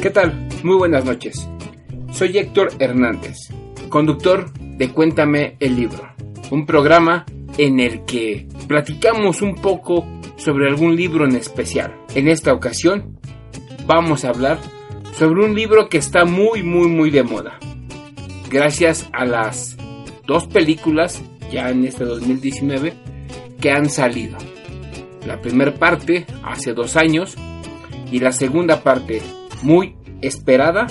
¿Qué tal? Muy buenas noches. Soy Héctor Hernández, conductor de Cuéntame el libro, un programa en el que platicamos un poco sobre algún libro en especial. En esta ocasión vamos a hablar sobre un libro que está muy muy muy de moda. Gracias a las dos películas ya en este 2019 que han salido. La primera parte hace dos años y la segunda parte muy esperada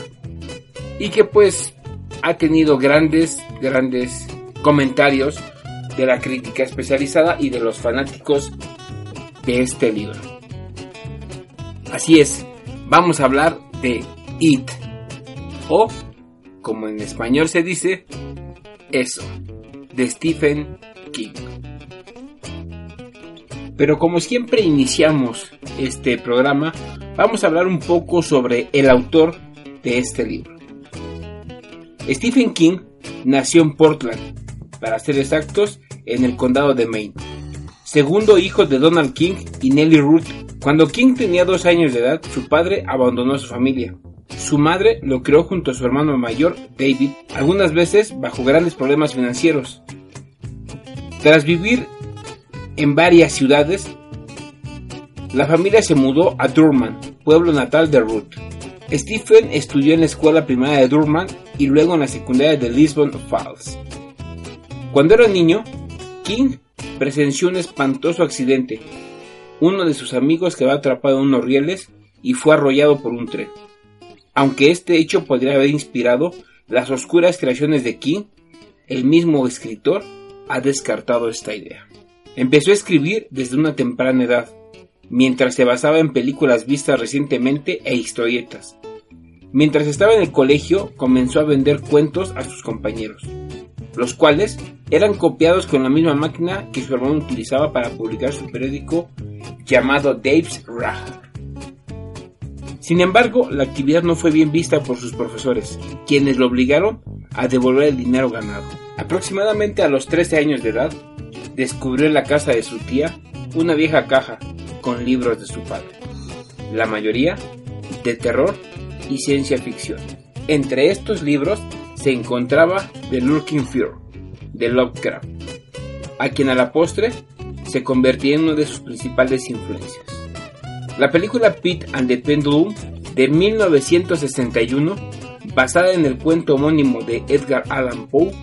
y que pues ha tenido grandes, grandes comentarios de la crítica especializada y de los fanáticos de este libro. Así es, vamos a hablar de It o, como en español se dice, eso, de Stephen King. Pero como siempre iniciamos este programa, vamos a hablar un poco sobre el autor de este libro. Stephen King nació en Portland, para ser exactos, en el condado de Maine. Segundo hijo de Donald King y Nellie Ruth. Cuando King tenía dos años de edad, su padre abandonó a su familia. Su madre lo crió junto a su hermano mayor, David, algunas veces bajo grandes problemas financieros. Tras vivir en varias ciudades, la familia se mudó a Durham, pueblo natal de Ruth. Stephen estudió en la escuela primaria de Durham y luego en la secundaria de Lisbon Falls. Cuando era niño, King presenció un espantoso accidente. Uno de sus amigos quedó atrapado en unos rieles y fue arrollado por un tren. Aunque este hecho podría haber inspirado las oscuras creaciones de King, el mismo escritor ha descartado esta idea. Empezó a escribir desde una temprana edad, mientras se basaba en películas vistas recientemente e historietas. Mientras estaba en el colegio, comenzó a vender cuentos a sus compañeros, los cuales eran copiados con la misma máquina que su hermano utilizaba para publicar su periódico llamado Dave's Rag. Sin embargo, la actividad no fue bien vista por sus profesores, quienes lo obligaron a devolver el dinero ganado. Aproximadamente a los 13 años de edad, descubrió en la casa de su tía una vieja caja con libros de su padre, la mayoría de terror y ciencia ficción. Entre estos libros se encontraba The Lurking Fear de Lovecraft, a quien a la postre se convertía en una de sus principales influencias. La película Pete and the Pendulum de 1961, basada en el cuento homónimo de Edgar Allan Poe,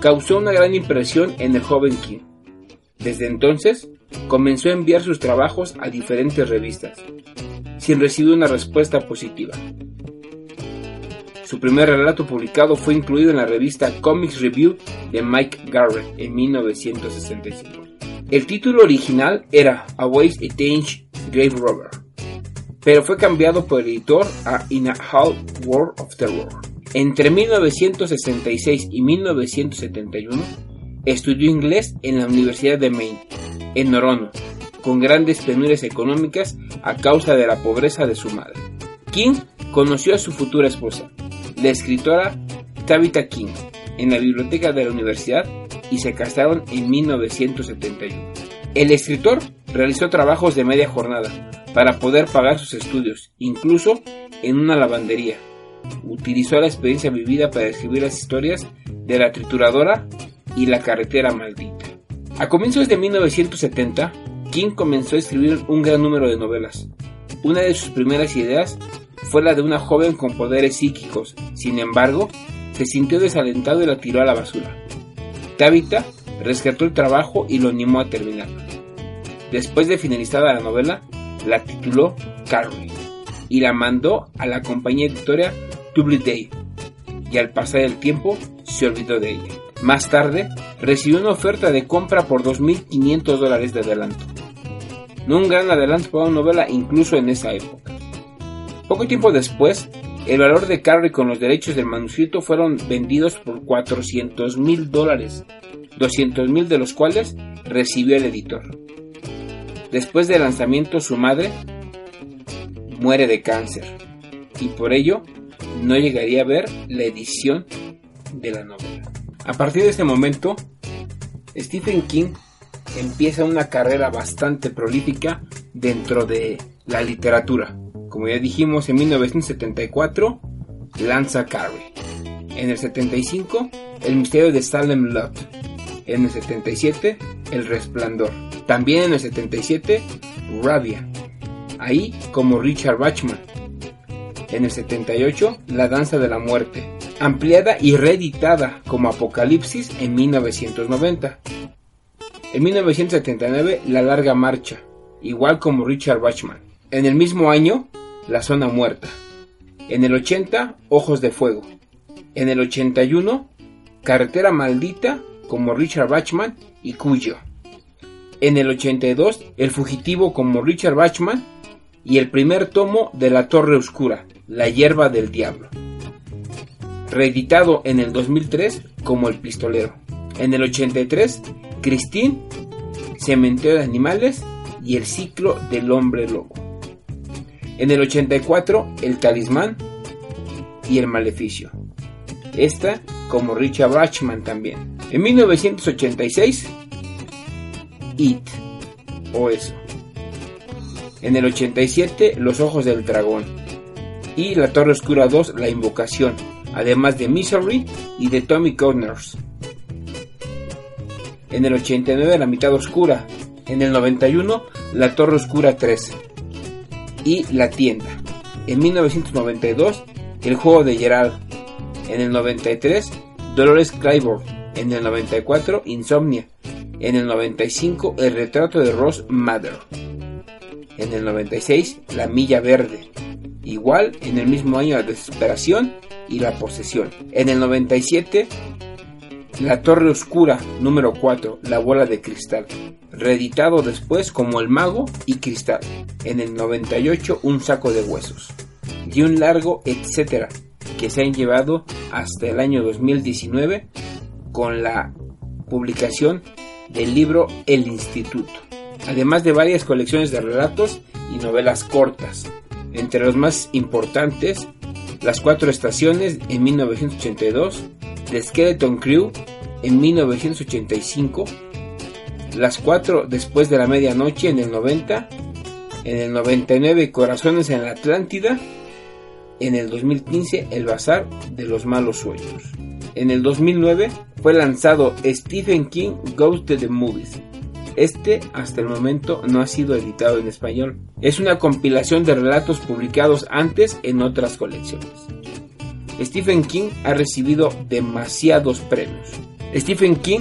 causó una gran impresión en el joven King. Desde entonces, comenzó a enviar sus trabajos a diferentes revistas, sin recibir una respuesta positiva. Su primer relato publicado fue incluido en la revista Comics Review de Mike Garrett en 1965. El título original era A Ways a Tange Grave Robber, pero fue cambiado por el editor a In a Hall World of Terror. Entre 1966 y 1971 estudió inglés en la Universidad de Maine, en Norono, con grandes penurias económicas a causa de la pobreza de su madre. King conoció a su futura esposa, la escritora Tabitha King, en la biblioteca de la universidad y se casaron en 1971. El escritor realizó trabajos de media jornada para poder pagar sus estudios, incluso en una lavandería. Utilizó la experiencia vivida para escribir las historias de la trituradora y la carretera maldita. A comienzos de 1970, King comenzó a escribir un gran número de novelas. Una de sus primeras ideas fue la de una joven con poderes psíquicos. Sin embargo, se sintió desalentado y la tiró a la basura. Tabitha rescató el trabajo y lo animó a terminarla. Después de finalizada la novela, la tituló Carrie y la mandó a la compañía editorial Doubleday. Y al pasar el tiempo, se olvidó de ella. Más tarde, recibió una oferta de compra por 2.500 dólares de adelanto. No un gran adelanto para una novela incluso en esa época. Poco tiempo después, el valor de Carrie con los derechos del manuscrito fueron vendidos por 400 mil dólares, 200 mil de los cuales recibió el editor. Después del lanzamiento su madre muere de cáncer y por ello no llegaría a ver la edición de la novela. A partir de este momento, Stephen King empieza una carrera bastante prolífica dentro de la literatura. Como ya dijimos, en 1974 lanza Carrie. En el 75, El misterio de Salem Lot. En el 77, El resplandor. También en el 77, Rabia. Ahí como Richard Bachman. En el 78, La danza de la muerte. Ampliada y reeditada como Apocalipsis en 1990. En 1979, La larga marcha. Igual como Richard Bachman. En el mismo año, La zona muerta. En el 80, Ojos de Fuego. En el 81, Carretera Maldita como Richard Bachman y Cuyo. En el 82, El Fugitivo como Richard Bachman y el primer tomo de La Torre Oscura, La Hierba del Diablo. Reeditado en el 2003 como El Pistolero. En el 83, Christine, Cementerio de Animales y El Ciclo del Hombre Lobo. En el 84, El Talismán y El Maleficio. Esta como Richard Bachman también. En 1986, It o eso. En el 87, Los Ojos del Dragón. Y La Torre Oscura 2, La Invocación. Además de Misery y de Tommy Connors. En el 89, La Mitad Oscura. En el 91, La Torre Oscura 3 y La Tienda. En 1992, El Juego de Gerald. En el 93, Dolores Claiborne. En el 94, Insomnia. En el 95, El Retrato de Ross Mather. En el 96, La Milla Verde. Igual, en el mismo año, La Desesperación y La Posesión. En el 97, La Torre Oscura, número 4, La Bola de Cristal reeditado después como El Mago y Cristal, en el 98 Un Saco de Huesos, y un largo etcétera que se han llevado hasta el año 2019 con la publicación del libro El Instituto, además de varias colecciones de relatos y novelas cortas, entre los más importantes Las Cuatro Estaciones en 1982, The Skeleton Crew en 1985, las 4 después de la medianoche en el 90, en el 99 Corazones en la Atlántida, en el 2015 El Bazar de los Malos Sueños. En el 2009 fue lanzado Stephen King Goes to the Movies. Este hasta el momento no ha sido editado en español. Es una compilación de relatos publicados antes en otras colecciones. Stephen King ha recibido demasiados premios. Stephen King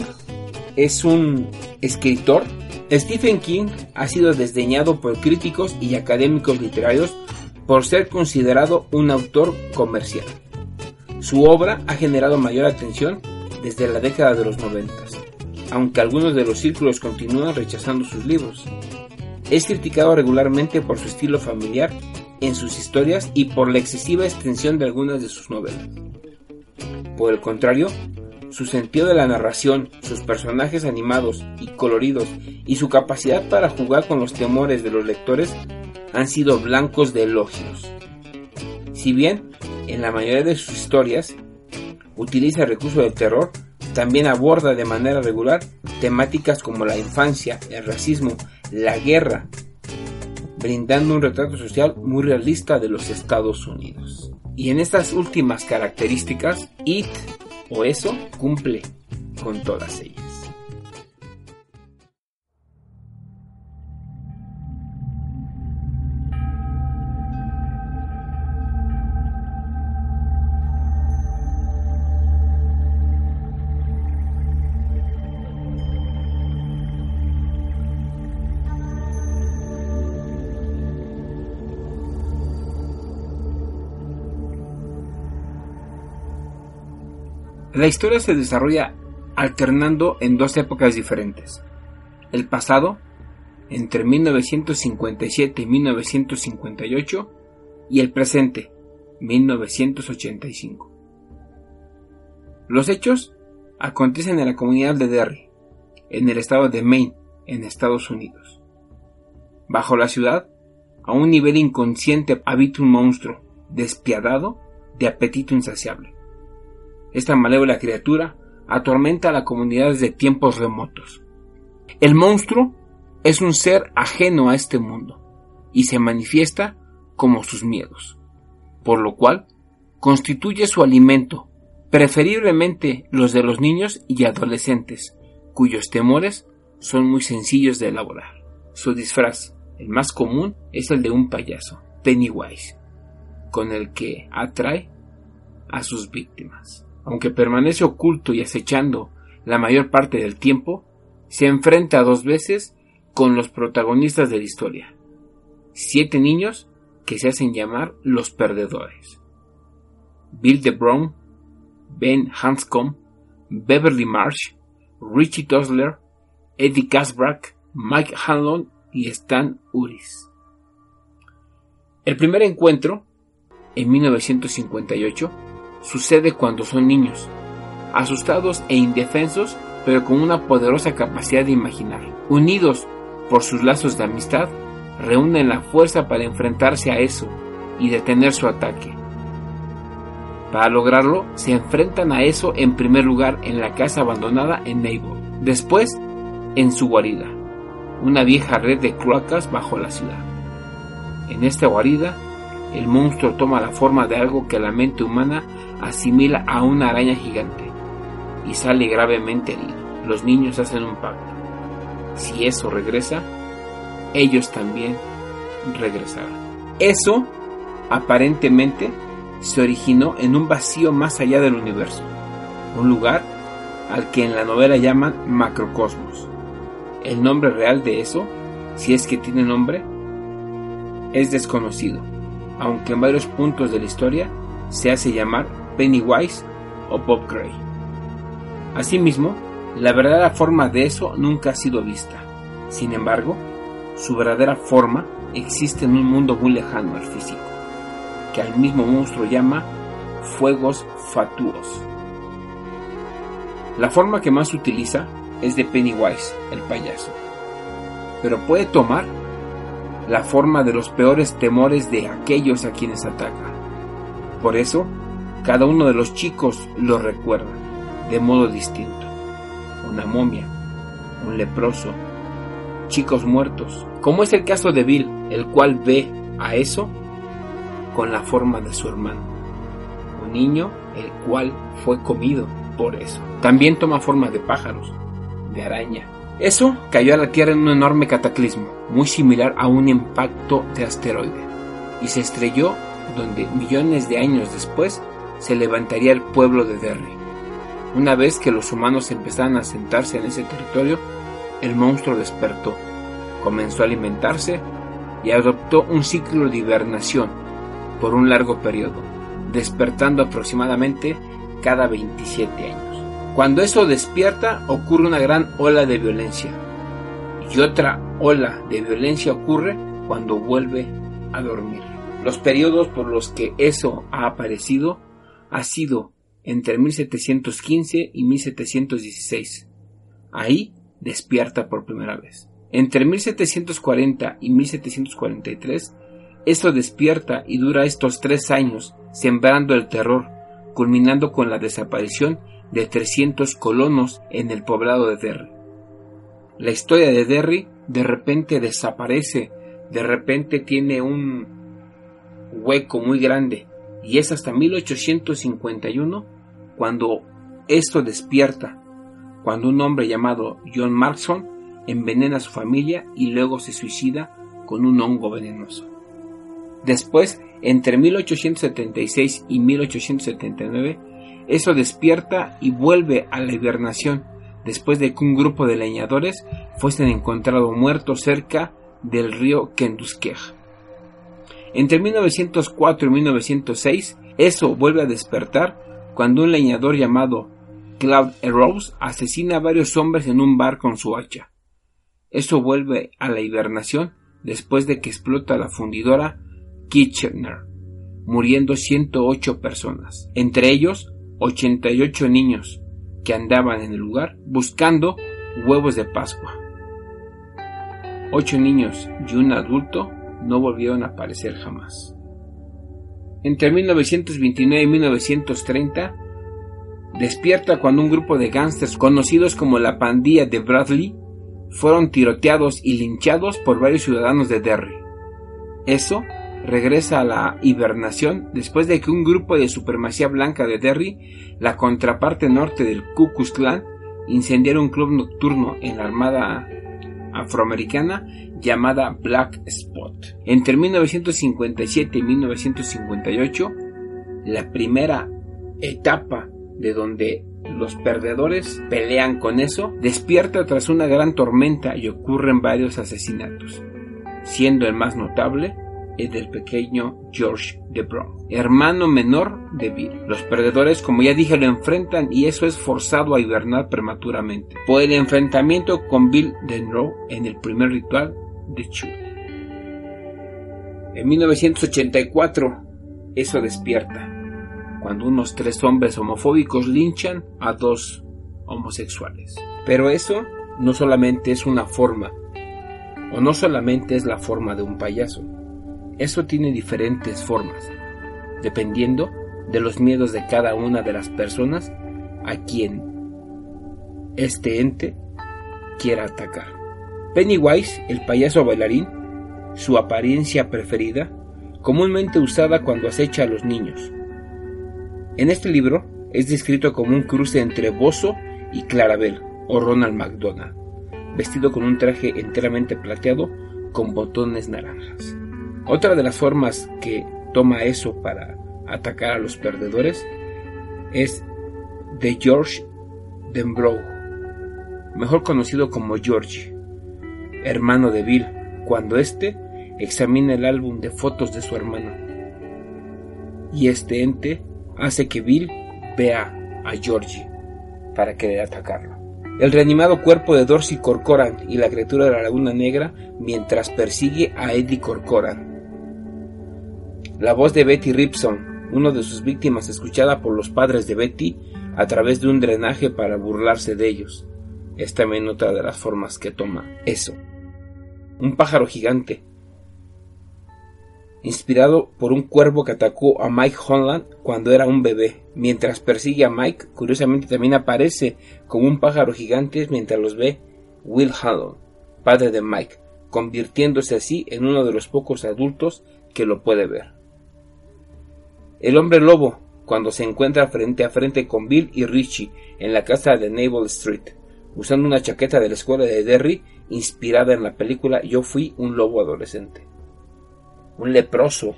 es un escritor, Stephen King ha sido desdeñado por críticos y académicos literarios por ser considerado un autor comercial. Su obra ha generado mayor atención desde la década de los 90, aunque algunos de los círculos continúan rechazando sus libros. Es criticado regularmente por su estilo familiar en sus historias y por la excesiva extensión de algunas de sus novelas. Por el contrario, su sentido de la narración, sus personajes animados y coloridos y su capacidad para jugar con los temores de los lectores han sido blancos de elogios. Si bien, en la mayoría de sus historias, utiliza el recurso del terror, también aborda de manera regular temáticas como la infancia, el racismo, la guerra, brindando un retrato social muy realista de los Estados Unidos. Y en estas últimas características, It o eso cumple con todas ellas. La historia se desarrolla alternando en dos épocas diferentes. El pasado, entre 1957 y 1958, y el presente, 1985. Los hechos acontecen en la comunidad de Derry, en el estado de Maine, en Estados Unidos. Bajo la ciudad, a un nivel inconsciente habita un monstruo, despiadado, de apetito insaciable. Esta malévola criatura atormenta a la comunidad desde tiempos remotos. El monstruo es un ser ajeno a este mundo y se manifiesta como sus miedos, por lo cual constituye su alimento, preferiblemente los de los niños y adolescentes, cuyos temores son muy sencillos de elaborar. Su disfraz, el más común, es el de un payaso, Pennywise, con el que atrae a sus víctimas. Aunque permanece oculto y acechando la mayor parte del tiempo, se enfrenta dos veces con los protagonistas de la historia. Siete niños que se hacen llamar los perdedores. Bill DeBron, Ben Hanscom, Beverly Marsh, Richie Tosler, Eddie Kasbrack, Mike Hanlon y Stan Uris. El primer encuentro, en 1958, sucede cuando son niños, asustados e indefensos, pero con una poderosa capacidad de imaginar. Unidos por sus lazos de amistad, reúnen la fuerza para enfrentarse a eso y detener su ataque. Para lograrlo, se enfrentan a eso en primer lugar en la casa abandonada en Naval, después en su guarida, una vieja red de cloacas bajo la ciudad. En esta guarida, el monstruo toma la forma de algo que la mente humana asimila a una araña gigante y sale gravemente herido. Los niños hacen un pacto. Si eso regresa, ellos también regresarán. Eso, aparentemente, se originó en un vacío más allá del universo, un lugar al que en la novela llaman macrocosmos. El nombre real de eso, si es que tiene nombre, es desconocido, aunque en varios puntos de la historia se hace llamar Pennywise o Bob Gray. Asimismo, la verdadera forma de eso nunca ha sido vista. Sin embargo, su verdadera forma existe en un mundo muy lejano al físico, que al mismo monstruo llama fuegos fatuos. La forma que más utiliza es de Pennywise, el payaso, pero puede tomar la forma de los peores temores de aquellos a quienes ataca. Por eso, cada uno de los chicos lo recuerda de modo distinto. Una momia, un leproso, chicos muertos, como es el caso de Bill, el cual ve a eso con la forma de su hermano. Un niño el cual fue comido por eso. También toma forma de pájaros, de araña. Eso cayó a la Tierra en un enorme cataclismo, muy similar a un impacto de asteroide, y se estrelló donde millones de años después se levantaría el pueblo de Derry. Una vez que los humanos empezaron a sentarse en ese territorio, el monstruo despertó, comenzó a alimentarse y adoptó un ciclo de hibernación por un largo periodo, despertando aproximadamente cada 27 años. Cuando eso despierta ocurre una gran ola de violencia y otra ola de violencia ocurre cuando vuelve a dormir. Los periodos por los que eso ha aparecido ha sido entre 1715 y 1716. Ahí despierta por primera vez. Entre 1740 y 1743, eso despierta y dura estos tres años, sembrando el terror, culminando con la desaparición de 300 colonos en el poblado de Derry. La historia de Derry de repente desaparece, de repente tiene un hueco muy grande, y es hasta 1851 cuando esto despierta cuando un hombre llamado John Markson envenena a su familia y luego se suicida con un hongo venenoso. Después, entre 1876 y 1879, eso despierta y vuelve a la hibernación después de que un grupo de leñadores fuesen encontrados muertos cerca del río Kentuskeg. Entre 1904 y 1906, eso vuelve a despertar cuando un leñador llamado Cloud Rose asesina a varios hombres en un bar con su hacha. Esto vuelve a la hibernación después de que explota la fundidora Kitchener, muriendo 108 personas, entre ellos 88 niños que andaban en el lugar buscando huevos de Pascua. Ocho niños y un adulto no volvieron a aparecer jamás. Entre 1929 y 1930, despierta cuando un grupo de gángsters conocidos como la pandilla de Bradley fueron tiroteados y linchados por varios ciudadanos de Derry. Eso regresa a la hibernación después de que un grupo de supremacía blanca de Derry, la contraparte norte del Ku Klux Klan, incendiara un club nocturno en la Armada afroamericana llamada Black Spot. Entre 1957 y 1958, la primera etapa de donde los perdedores pelean con eso, despierta tras una gran tormenta y ocurren varios asesinatos, siendo el más notable el del pequeño George de hermano menor de Bill. Los perdedores, como ya dije, lo enfrentan y eso es forzado a hibernar prematuramente. Por el enfrentamiento con Bill Denrow en el primer ritual de Chu. En 1984, eso despierta cuando unos tres hombres homofóbicos linchan a dos homosexuales. Pero eso no solamente es una forma, o no solamente es la forma de un payaso. Eso tiene diferentes formas, dependiendo de los miedos de cada una de las personas a quien este ente quiera atacar. Pennywise, el payaso bailarín, su apariencia preferida, comúnmente usada cuando acecha a los niños, en este libro es descrito como un cruce entre Bozo y Clarabel o Ronald McDonald, vestido con un traje enteramente plateado con botones naranjas. Otra de las formas que toma eso para atacar a los perdedores es de George Denbrough, mejor conocido como George, hermano de Bill, cuando éste examina el álbum de fotos de su hermano. Y este ente hace que Bill vea a Georgie para querer atacarlo. El reanimado cuerpo de Dorsey Corcoran y la criatura de la Laguna Negra mientras persigue a Eddie Corcoran. La voz de Betty Ripson, uno de sus víctimas escuchada por los padres de Betty a través de un drenaje para burlarse de ellos. Es también otra de las formas que toma eso. Un pájaro gigante, inspirado por un cuervo que atacó a Mike Holland cuando era un bebé. Mientras persigue a Mike, curiosamente también aparece como un pájaro gigante mientras los ve Will Holland, padre de Mike, convirtiéndose así en uno de los pocos adultos que lo puede ver. El hombre lobo, cuando se encuentra frente a frente con Bill y Richie en la casa de Naval Street, usando una chaqueta de la escuela de Derry inspirada en la película Yo fui un lobo adolescente un leproso,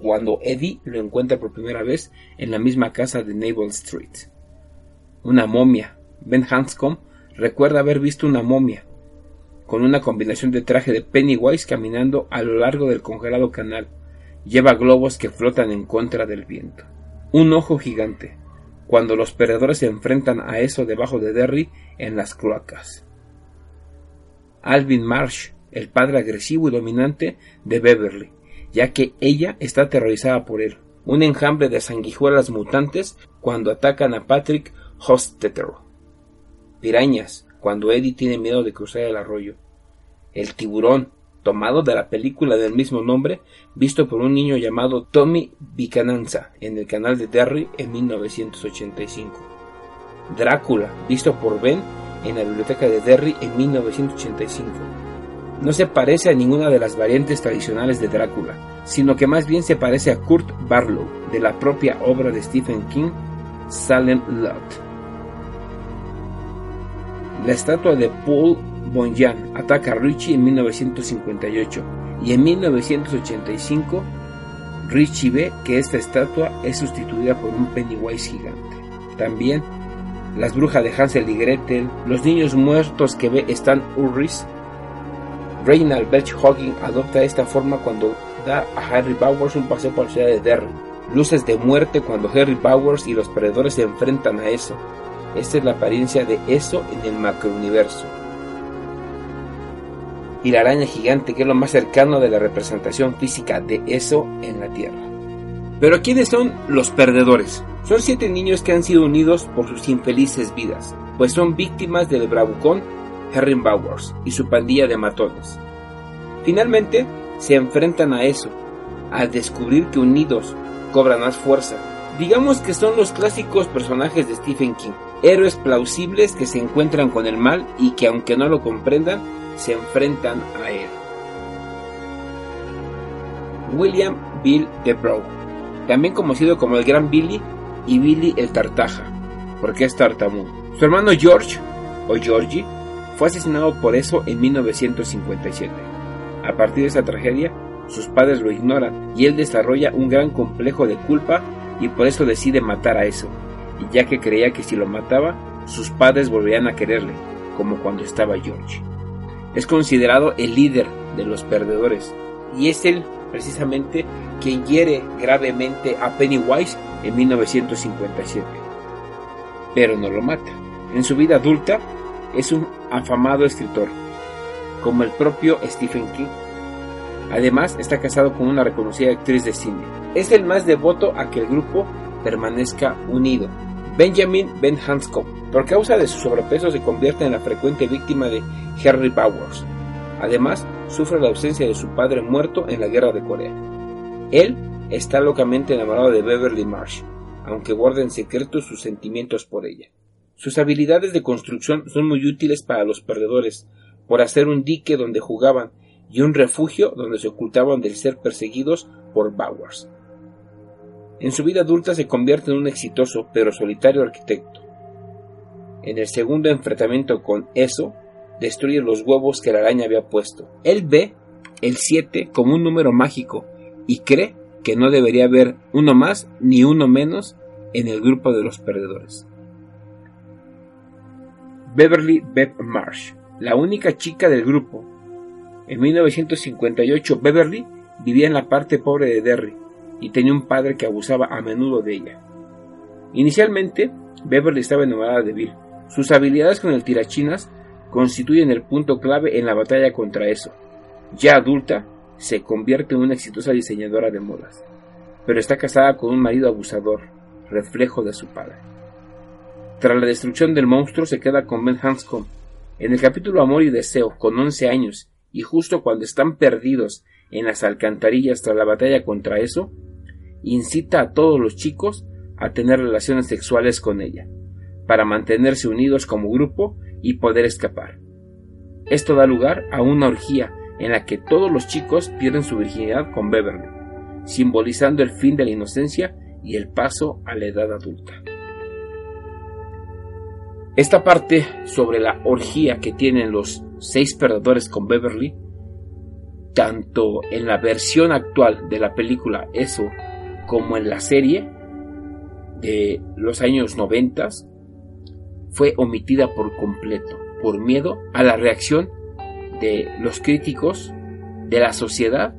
cuando Eddie lo encuentra por primera vez en la misma casa de Naval Street. Una momia. Ben Hanscom recuerda haber visto una momia, con una combinación de traje de Pennywise caminando a lo largo del congelado canal. Lleva globos que flotan en contra del viento. Un ojo gigante, cuando los perdedores se enfrentan a eso debajo de Derry en las cloacas. Alvin Marsh, el padre agresivo y dominante de Beverly, ya que ella está aterrorizada por él. Un enjambre de sanguijuelas mutantes cuando atacan a Patrick Hostetter. Pirañas cuando Eddie tiene miedo de cruzar el arroyo. El tiburón, tomado de la película del mismo nombre, visto por un niño llamado Tommy Bicananza en el canal de Derry en 1985. Drácula, visto por Ben en la biblioteca de Derry en 1985 no se parece a ninguna de las variantes tradicionales de Drácula, sino que más bien se parece a Kurt Barlow, de la propia obra de Stephen King, Salem Lot. La estatua de Paul Bonjan ataca a Richie en 1958 y en 1985 Richie ve que esta estatua es sustituida por un Pennywise gigante. También las brujas de Hansel y Gretel, los niños muertos que ve Stan Urris Reynald Belch Hogging adopta esta forma cuando da a Harry Bowers un paseo por la ciudad de Derry. Luces de muerte cuando Harry Bowers y los perdedores se enfrentan a eso. Esta es la apariencia de eso en el macrouniverso. Y la araña gigante, que es lo más cercano de la representación física de eso en la Tierra. Pero ¿quiénes son los perdedores? Son siete niños que han sido unidos por sus infelices vidas, pues son víctimas del bravucón Herring Bowers y su pandilla de matones. Finalmente, se enfrentan a eso, al descubrir que unidos cobran más fuerza. Digamos que son los clásicos personajes de Stephen King, héroes plausibles que se encuentran con el mal y que aunque no lo comprendan, se enfrentan a él. William Bill DeBrow, también conocido como el Gran Billy y Billy el Tartaja, porque es tartamudo. Su hermano George, o Georgie, fue asesinado por eso en 1957. A partir de esa tragedia, sus padres lo ignoran y él desarrolla un gran complejo de culpa y por eso decide matar a eso, ya que creía que si lo mataba, sus padres volverían a quererle, como cuando estaba George. Es considerado el líder de los perdedores, y es él precisamente quien hiere gravemente a Pennywise en 1957. Pero no lo mata. En su vida adulta es un afamado escritor, como el propio Stephen King. Además, está casado con una reconocida actriz de cine. Es el más devoto a que el grupo permanezca unido. Benjamin Ben Hanscom, por causa de su sobrepeso, se convierte en la frecuente víctima de Henry Powers. Además, sufre la ausencia de su padre muerto en la guerra de Corea. Él está locamente enamorado de Beverly Marsh, aunque guarda en secreto sus sentimientos por ella. Sus habilidades de construcción son muy útiles para los perdedores, por hacer un dique donde jugaban y un refugio donde se ocultaban del ser perseguidos por Bowers. En su vida adulta se convierte en un exitoso pero solitario arquitecto. En el segundo enfrentamiento con eso, destruye los huevos que la araña había puesto. Él ve el 7 como un número mágico y cree que no debería haber uno más ni uno menos en el grupo de los perdedores. Beverly Beth Marsh, la única chica del grupo. En 1958 Beverly vivía en la parte pobre de Derry y tenía un padre que abusaba a menudo de ella. Inicialmente, Beverly estaba enamorada de Bill. Sus habilidades con el tirachinas constituyen el punto clave en la batalla contra eso. Ya adulta, se convierte en una exitosa diseñadora de modas, pero está casada con un marido abusador, reflejo de su padre. Tras la destrucción del monstruo se queda con Ben Hanscom. En el capítulo Amor y Deseo, con 11 años, y justo cuando están perdidos en las alcantarillas tras la batalla contra eso, incita a todos los chicos a tener relaciones sexuales con ella, para mantenerse unidos como grupo y poder escapar. Esto da lugar a una orgía en la que todos los chicos pierden su virginidad con Beverly, simbolizando el fin de la inocencia y el paso a la edad adulta. Esta parte sobre la orgía que tienen los seis perdedores con Beverly, tanto en la versión actual de la película Eso como en la serie de los años 90, fue omitida por completo, por miedo a la reacción de los críticos, de la sociedad,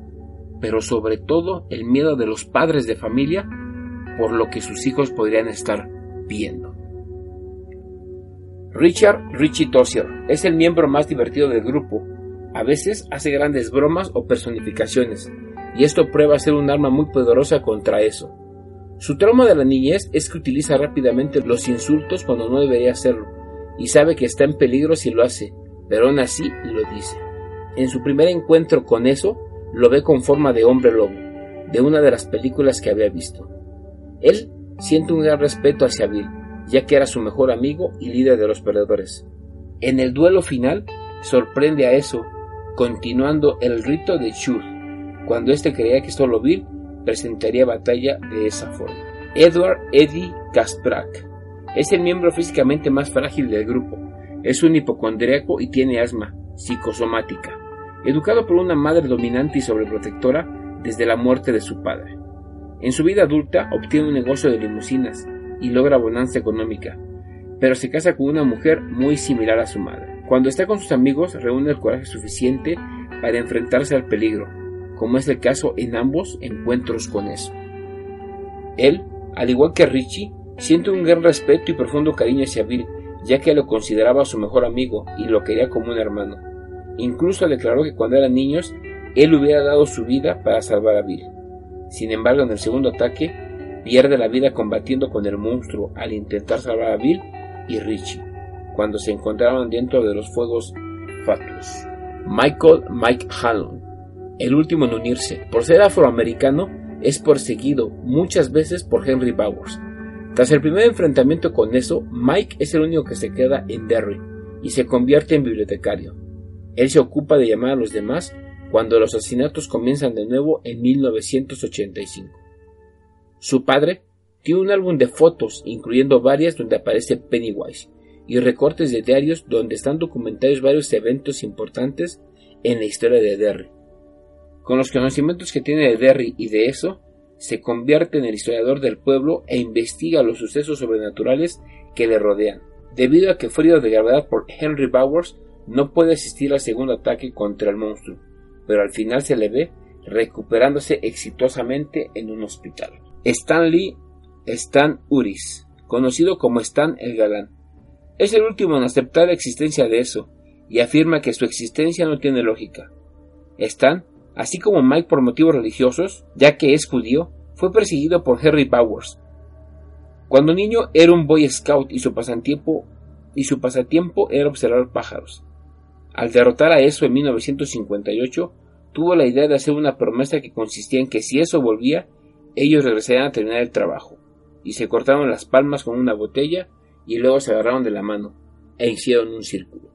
pero sobre todo el miedo de los padres de familia por lo que sus hijos podrían estar viendo. Richard Richie Tossier es el miembro más divertido del grupo. A veces hace grandes bromas o personificaciones, y esto prueba ser un arma muy poderosa contra eso. Su trauma de la niñez es que utiliza rápidamente los insultos cuando no debería hacerlo, y sabe que está en peligro si lo hace, pero aún así lo dice. En su primer encuentro con eso, lo ve con forma de hombre lobo, de una de las películas que había visto. Él siente un gran respeto hacia Bill, ya que era su mejor amigo y líder de los perdedores. En el duelo final, sorprende a eso, continuando el rito de Chur, cuando éste creía que solo Bill presentaría batalla de esa forma. Edward Eddie Kasprak es el miembro físicamente más frágil del grupo. Es un hipocondríaco y tiene asma psicosomática. Educado por una madre dominante y sobreprotectora desde la muerte de su padre. En su vida adulta obtiene un negocio de limusinas y logra bonanza económica, pero se casa con una mujer muy similar a su madre. Cuando está con sus amigos reúne el coraje suficiente para enfrentarse al peligro, como es el caso en ambos encuentros con eso. Él, al igual que Richie, siente un gran respeto y profundo cariño hacia Bill, ya que lo consideraba su mejor amigo y lo quería como un hermano. Incluso declaró que cuando eran niños, él hubiera dado su vida para salvar a Bill. Sin embargo, en el segundo ataque, pierde la vida combatiendo con el monstruo al intentar salvar a Bill y Richie, cuando se encontraban dentro de los fuegos fatuus. Michael Mike Hallon, el último en unirse, por ser afroamericano, es perseguido muchas veces por Henry Bowers. Tras el primer enfrentamiento con eso, Mike es el único que se queda en Derry y se convierte en bibliotecario. Él se ocupa de llamar a los demás cuando los asesinatos comienzan de nuevo en 1985. Su padre tiene un álbum de fotos, incluyendo varias donde aparece Pennywise, y recortes de diarios donde están documentados varios eventos importantes en la historia de Derry. Con los conocimientos que tiene de Derry y de eso, se convierte en el historiador del pueblo e investiga los sucesos sobrenaturales que le rodean. Debido a que fue herido de gravedad por Henry Bowers, no puede asistir al segundo ataque contra el monstruo, pero al final se le ve recuperándose exitosamente en un hospital. Stanley Stan Uris, conocido como Stan el Galán. Es el último en aceptar la existencia de eso, y afirma que su existencia no tiene lógica. Stan, así como Mike por motivos religiosos, ya que es judío, fue perseguido por Henry Bowers. Cuando niño era un Boy Scout y su pasatiempo, y su pasatiempo era observar pájaros. Al derrotar a eso en 1958, tuvo la idea de hacer una promesa que consistía en que si eso volvía, ellos regresarían a terminar el trabajo y se cortaron las palmas con una botella y luego se agarraron de la mano e hicieron un círculo.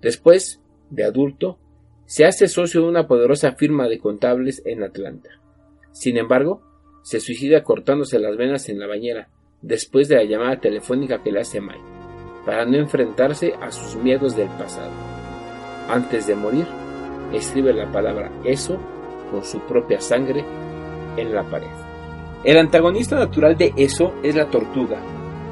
Después, de adulto, se hace socio de una poderosa firma de contables en Atlanta. Sin embargo, se suicida cortándose las venas en la bañera después de la llamada telefónica que le hace Mike, para no enfrentarse a sus miedos del pasado. Antes de morir, escribe la palabra eso con su propia sangre en la pared. El antagonista natural de eso es la tortuga,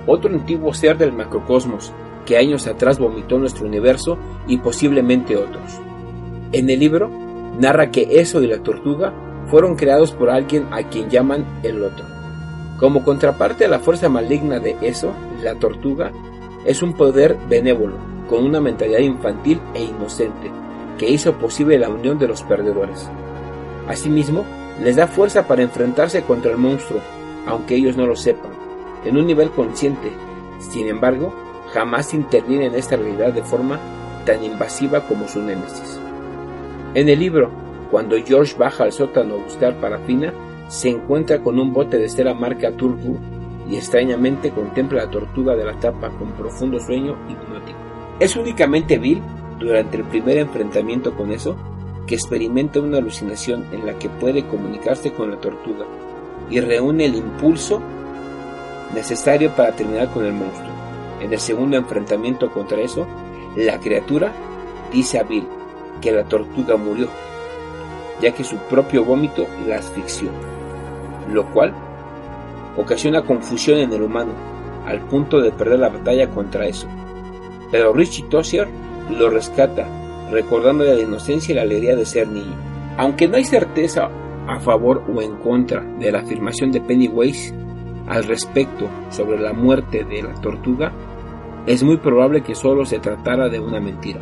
otro antiguo ser del macrocosmos que años atrás vomitó nuestro universo y posiblemente otros. En el libro narra que eso y la tortuga fueron creados por alguien a quien llaman el otro. Como contraparte a la fuerza maligna de eso, la tortuga es un poder benévolo, con una mentalidad infantil e inocente, que hizo posible la unión de los perdedores. Asimismo, les da fuerza para enfrentarse contra el monstruo, aunque ellos no lo sepan, en un nivel consciente. Sin embargo, jamás interviene en esta realidad de forma tan invasiva como su némesis. En el libro, cuando George baja al sótano a buscar parafina, se encuentra con un bote de cera marca Turbo y extrañamente contempla la tortuga de la tapa con profundo sueño hipnótico. Es únicamente Bill, durante el primer enfrentamiento con eso, que experimenta una alucinación en la que puede comunicarse con la tortuga y reúne el impulso necesario para terminar con el monstruo. En el segundo enfrentamiento contra eso, la criatura dice a Bill que la tortuga murió, ya que su propio vómito la asfixió, lo cual ocasiona confusión en el humano, al punto de perder la batalla contra eso. Pero Richie Tossier lo rescata recordándole la inocencia y la alegría de ser niño. Aunque no hay certeza a favor o en contra de la afirmación de Pennywise al respecto sobre la muerte de la tortuga, es muy probable que solo se tratara de una mentira,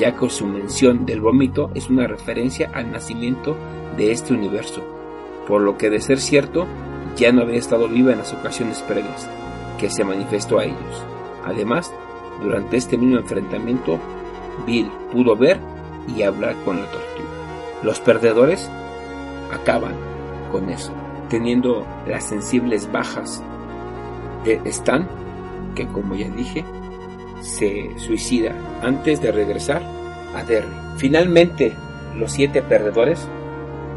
ya que su mención del vómito es una referencia al nacimiento de este universo, por lo que de ser cierto, ya no había estado viva en las ocasiones previas que se manifestó a ellos. Además, durante este mismo enfrentamiento, Bill pudo ver y hablar con la tortuga. Los perdedores acaban con eso, teniendo las sensibles bajas de Stan, que como ya dije, se suicida antes de regresar a Derry. Finalmente, los siete perdedores,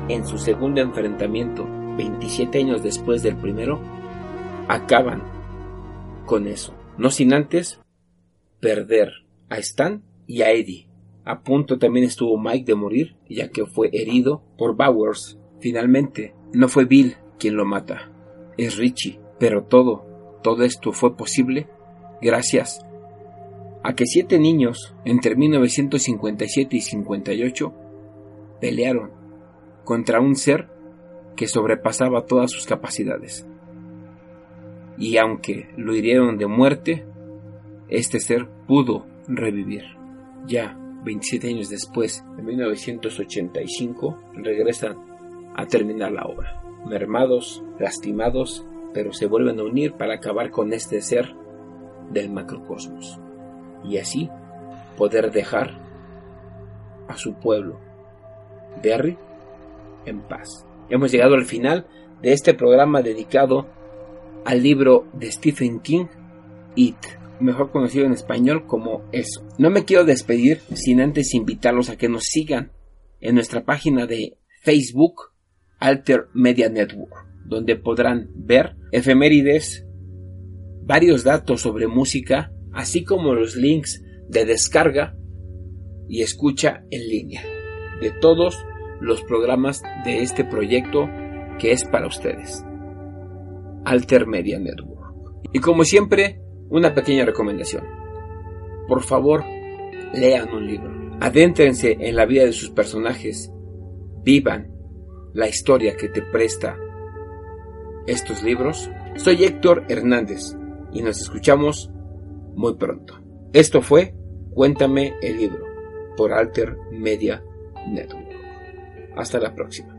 en su segundo enfrentamiento, 27 años después del primero, acaban con eso, no sin antes perder a Stan y a Eddie. A punto también estuvo Mike de morir, ya que fue herido por Bowers. Finalmente, no fue Bill quien lo mata, es Richie. Pero todo, todo esto fue posible gracias a que siete niños entre 1957 y 58 pelearon contra un ser que sobrepasaba todas sus capacidades. Y aunque lo hirieron de muerte, este ser pudo revivir ya 27 años después, en 1985, regresan a terminar la obra. Mermados, lastimados, pero se vuelven a unir para acabar con este ser del macrocosmos. Y así poder dejar a su pueblo. Berry en paz. Hemos llegado al final de este programa dedicado al libro de Stephen King, It, mejor conocido en español como Eso. No me quiero despedir sin antes invitarlos a que nos sigan en nuestra página de Facebook, Alter Media Network, donde podrán ver efemérides, varios datos sobre música, así como los links de descarga y escucha en línea de todos los programas de este proyecto que es para ustedes. Alter Media Network. Y como siempre, una pequeña recomendación. Por favor, lean un libro. Adéntrense en la vida de sus personajes. Vivan la historia que te presta estos libros. Soy Héctor Hernández y nos escuchamos muy pronto. Esto fue Cuéntame el libro por Alter Media Network. Hasta la próxima.